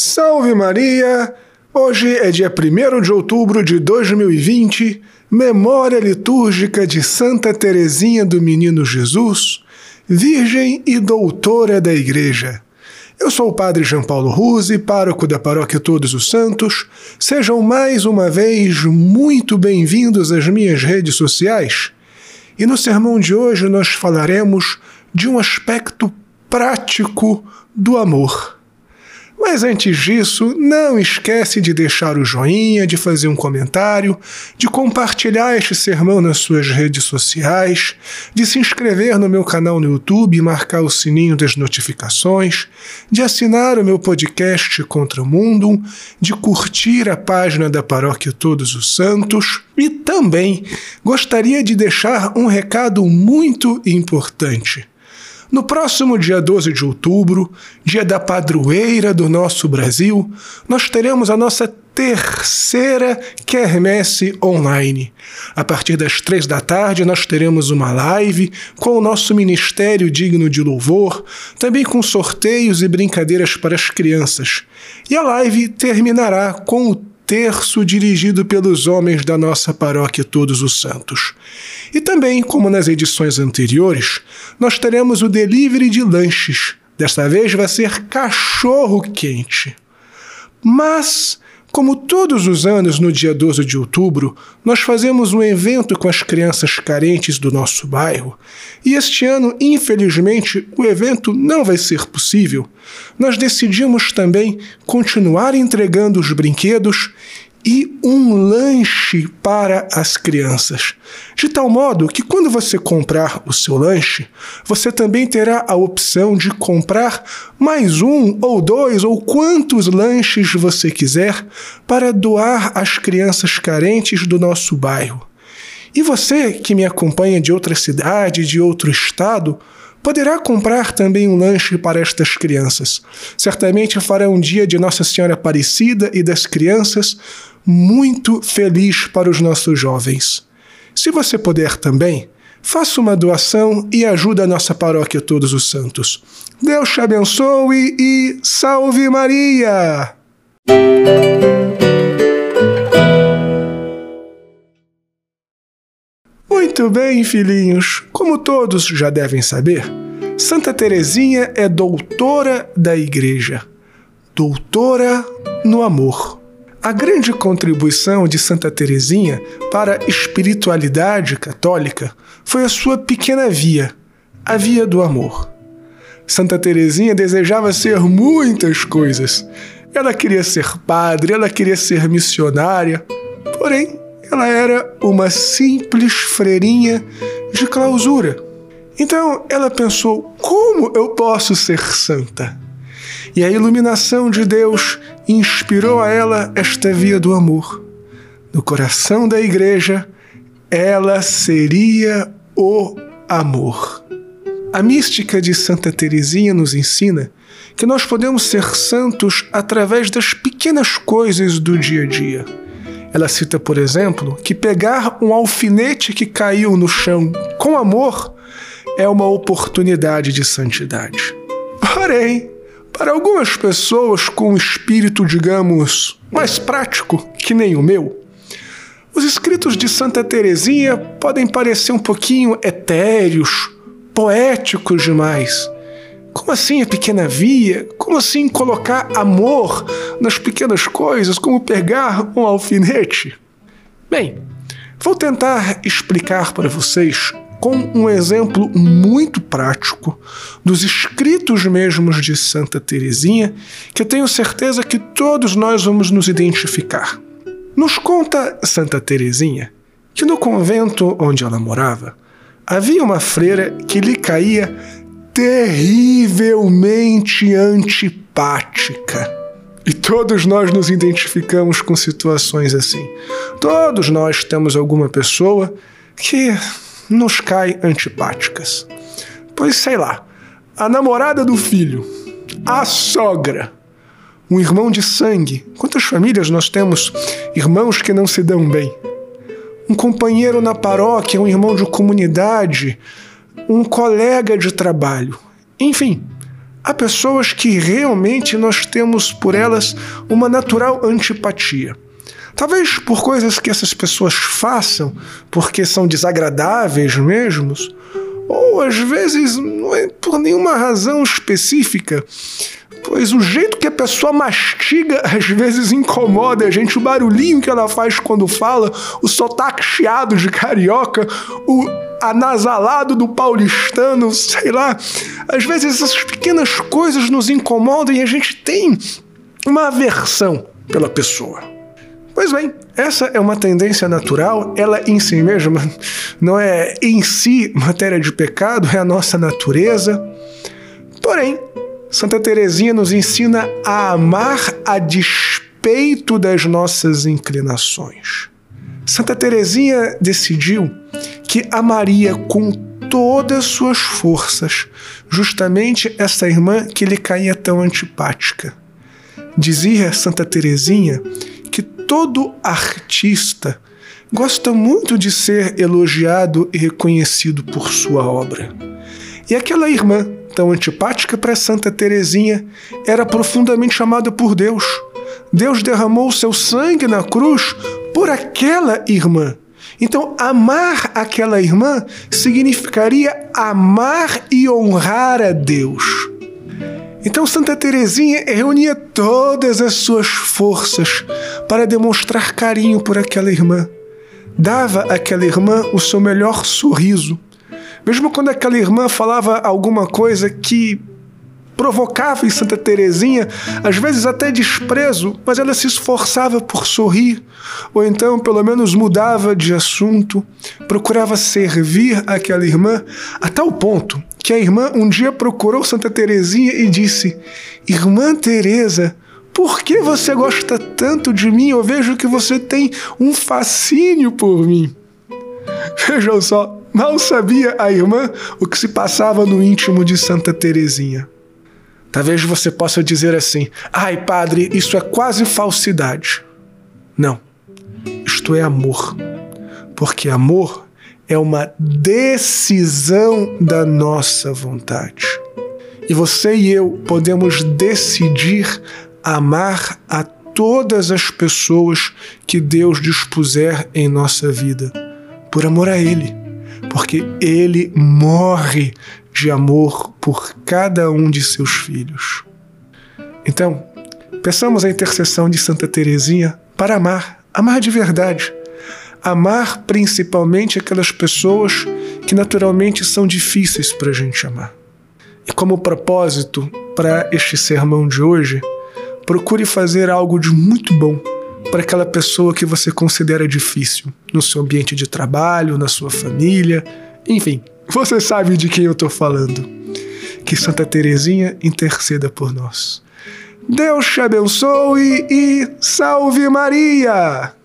Salve Maria! Hoje é dia 1 de outubro de 2020, memória litúrgica de Santa Teresinha do Menino Jesus, Virgem e Doutora da Igreja. Eu sou o Padre João Paulo Ruse, pároco da Paróquia Todos os Santos. Sejam mais uma vez muito bem-vindos às minhas redes sociais. E no sermão de hoje nós falaremos de um aspecto prático do amor. Mas antes disso, não esquece de deixar o joinha, de fazer um comentário, de compartilhar este sermão nas suas redes sociais, de se inscrever no meu canal no YouTube e marcar o sininho das notificações, de assinar o meu podcast Contra o Mundo, de curtir a página da Paróquia Todos os Santos e também gostaria de deixar um recado muito importante. No próximo dia 12 de outubro, dia da padroeira do nosso Brasil, nós teremos a nossa terceira quermesse online. A partir das três da tarde, nós teremos uma live com o nosso Ministério Digno de Louvor, também com sorteios e brincadeiras para as crianças. E a live terminará com o terço dirigido pelos homens da nossa paróquia Todos os Santos. E também, como nas edições anteriores, nós teremos o delivery de lanches. Desta vez vai ser cachorro quente. Mas como todos os anos, no dia 12 de outubro, nós fazemos um evento com as crianças carentes do nosso bairro, e este ano, infelizmente, o evento não vai ser possível. Nós decidimos também continuar entregando os brinquedos e um lanche para as crianças. De tal modo que quando você comprar o seu lanche, você também terá a opção de comprar mais um ou dois ou quantos lanches você quiser para doar às crianças carentes do nosso bairro. E você que me acompanha de outra cidade, de outro estado, poderá comprar também um lanche para estas crianças. Certamente fará um dia de Nossa Senhora Aparecida e das crianças muito feliz para os nossos jovens. Se você puder também, faça uma doação e ajude a nossa paróquia Todos os Santos. Deus te abençoe e salve Maria! Muito bem, filhinhos. Como todos já devem saber, Santa Teresinha é doutora da Igreja, doutora no amor. A grande contribuição de Santa Teresinha para a espiritualidade católica foi a sua pequena via, a via do amor. Santa Teresinha desejava ser muitas coisas. Ela queria ser padre, ela queria ser missionária, porém, ela era uma simples freirinha de clausura. Então ela pensou: como eu posso ser santa? E a iluminação de Deus inspirou a ela esta via do amor. No coração da igreja, ela seria o amor. A mística de Santa Teresinha nos ensina que nós podemos ser santos através das pequenas coisas do dia a dia. Ela cita, por exemplo, que pegar um alfinete que caiu no chão com amor é uma oportunidade de santidade. Porém, para algumas pessoas com um espírito, digamos, mais prático que nem o meu, os escritos de Santa Teresinha podem parecer um pouquinho etéreos, poéticos demais. Como assim a pequena via? Como assim colocar amor nas pequenas coisas, como pegar um alfinete? Bem, vou tentar explicar para vocês com um exemplo muito prático dos escritos mesmos de Santa Teresinha, que tenho certeza que todos nós vamos nos identificar. Nos conta Santa Teresinha que no convento onde ela morava havia uma freira que lhe caía terrivelmente antipática. E todos nós nos identificamos com situações assim. Todos nós temos alguma pessoa que nos cai antipáticas. Pois sei lá, a namorada do filho, a sogra, um irmão de sangue. Quantas famílias nós temos irmãos que não se dão bem? Um companheiro na paróquia, um irmão de comunidade, um colega de trabalho. Enfim, há pessoas que realmente nós temos por elas uma natural antipatia. Talvez por coisas que essas pessoas façam, porque são desagradáveis mesmos, ou às vezes não é por nenhuma razão específica, pois o jeito que a pessoa mastiga às vezes incomoda a gente, o barulhinho que ela faz quando fala, o sotaque chiado de carioca, o anasalado do paulistano, sei lá. Às vezes essas pequenas coisas nos incomodam e a gente tem uma aversão pela pessoa. Pois bem, essa é uma tendência natural, ela em si mesma não é em si matéria de pecado, é a nossa natureza. Porém, Santa Teresinha nos ensina a amar a despeito das nossas inclinações. Santa Teresinha decidiu que amaria com todas suas forças justamente essa irmã que lhe caía tão antipática. Dizia Santa Teresinha que todo artista gosta muito de ser elogiado e reconhecido por sua obra. E aquela irmã, tão antipática para Santa Teresinha, era profundamente amada por Deus. Deus derramou seu sangue na cruz por aquela irmã. Então, amar aquela irmã significaria amar e honrar a Deus. Então, Santa Teresinha reunia todas as suas forças para demonstrar carinho por aquela irmã. Dava àquela irmã o seu melhor sorriso. Mesmo quando aquela irmã falava alguma coisa que provocava em Santa Teresinha, às vezes até desprezo, mas ela se esforçava por sorrir, ou então pelo menos mudava de assunto, procurava servir aquela irmã a tal ponto que a irmã um dia procurou Santa Teresinha e disse: "Irmã Teresa, por que você gosta tanto de mim? Eu vejo que você tem um fascínio por mim." Vejam só, mal sabia a irmã o que se passava no íntimo de Santa Teresinha. Talvez você possa dizer assim: ai, padre, isso é quase falsidade. Não, isto é amor. Porque amor é uma decisão da nossa vontade. E você e eu podemos decidir amar a todas as pessoas que Deus dispuser em nossa vida, por amor a Ele, porque Ele morre de amor por cada um de seus filhos. Então, peçamos a intercessão de Santa Teresinha para amar, amar de verdade. Amar principalmente aquelas pessoas que naturalmente são difíceis para a gente amar. E como propósito para este sermão de hoje, procure fazer algo de muito bom para aquela pessoa que você considera difícil, no seu ambiente de trabalho, na sua família, enfim, você sabe de quem eu estou falando. Que Santa Teresinha interceda por nós. Deus te abençoe e salve Maria!